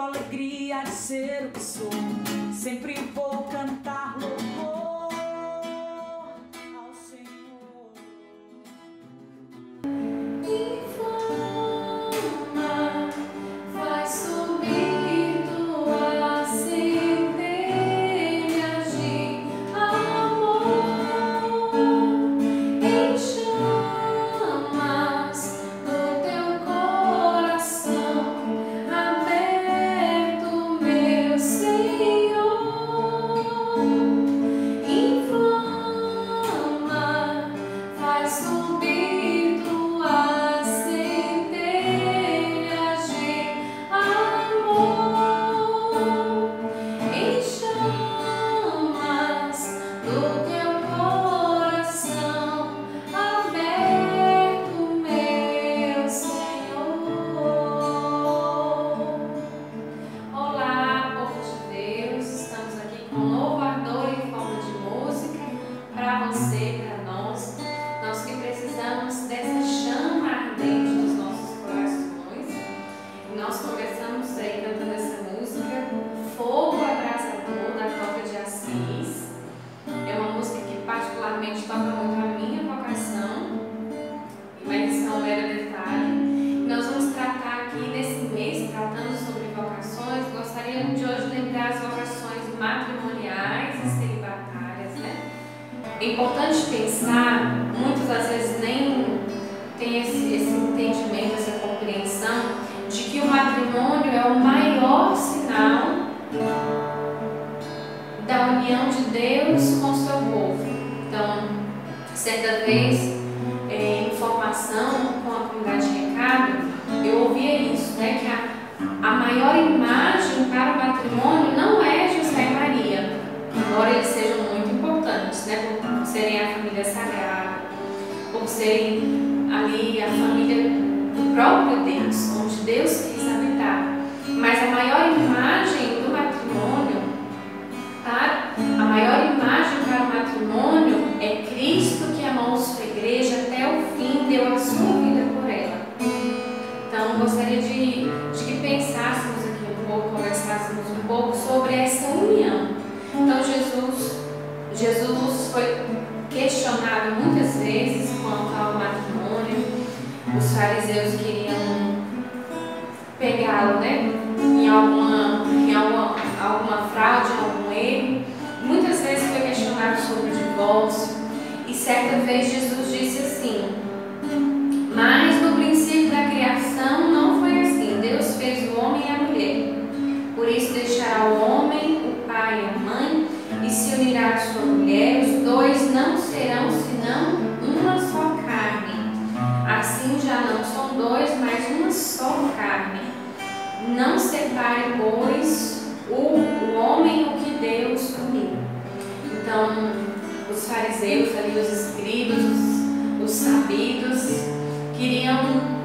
Alegria de ser o que sou. Sempre vou cantar para você, É importante pensar, muitas das vezes nem tem esse, esse entendimento, essa compreensão, de que o matrimônio é o maior sinal da união de Deus com o seu povo. Então, certa vez, eh, em importantes, né? Por serem a família sagrada, por serem ali a família do próprio Deus, onde Deus quis habitar. Mas a maior imagem Os fariseus queriam pegá-lo, né? Já não são dois, mas uma só carne. Não separe, pois, o, o homem o que Deus uniu. Então, os fariseus ali, os escribas, os, os sabidos, queriam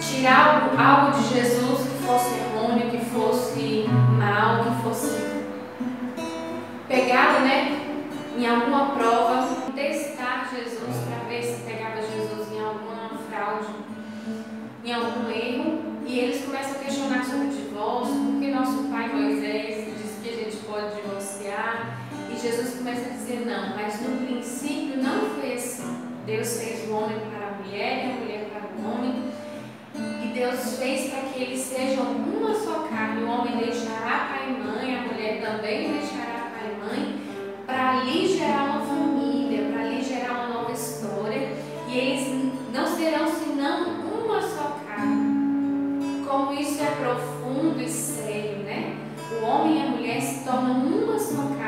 tirar algo, de Jesus que fosse errôneo, que fosse mal, que fosse pegado, né, em alguma prova, testar Jesus para ver se pegava em algum erro. E eles começam a questionar sobre o divórcio, porque nosso pai Moisés disse que a gente pode divorciar. E Jesus começa a dizer: não, mas no princípio não foi assim. Deus fez o homem para a mulher e a mulher para o homem. E Deus fez para que eles sejam uma só carne. O homem deixará pai e mãe, a mulher também deixará pai e mãe, para ali gerar se tornam uma só carne,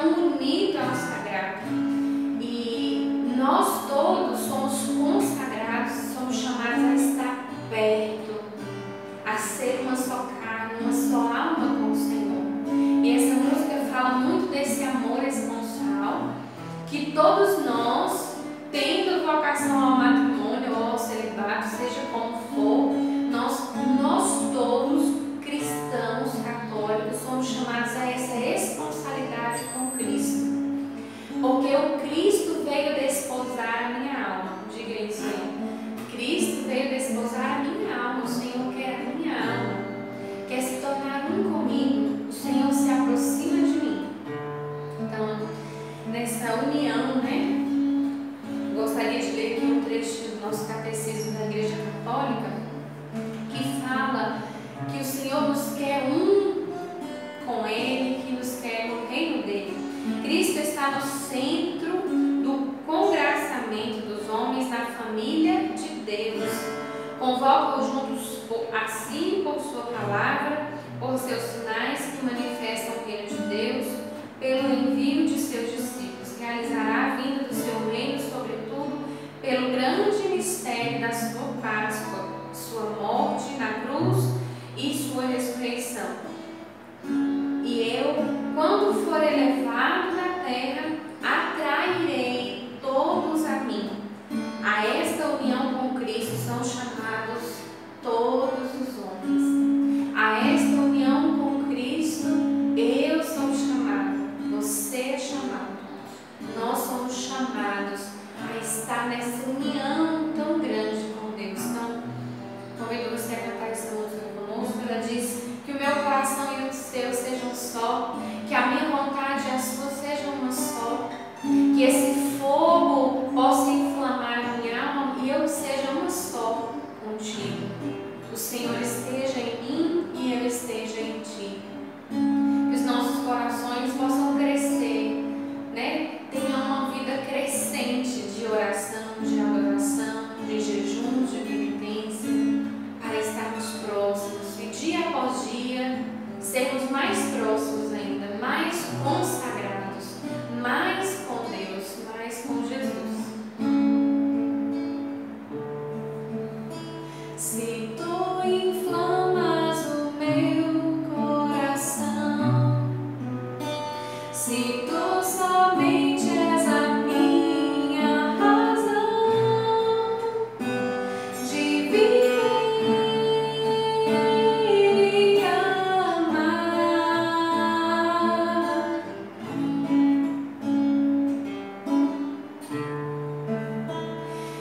Tão unido ao sagrado. E nós todos somos consagrados, somos chamados a estar perto, a ser uma só carne, uma só alma com o Senhor. E essa música fala muito desse amor esponsal que todos nós, tendo vocação ao está no centro do congraçamento dos homens na família de Deus. Convoca-os juntos assim por sua palavra, por seus sinais que manifestam o reino de Deus, pelo envio de seus discípulos. Realizará a vinda do seu reino, sobretudo, pelo grande mistério da sua Páscoa, sua morte na cruz e sua ressurreição. E eu, quando for elevado da terra, atrairei todos a mim. A esta união com Cristo são chamados todos os homens. A esta união com Cristo, eu sou chamado, você é chamado. Nós somos chamados a estar nessa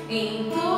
Em tudo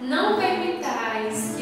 Não permitais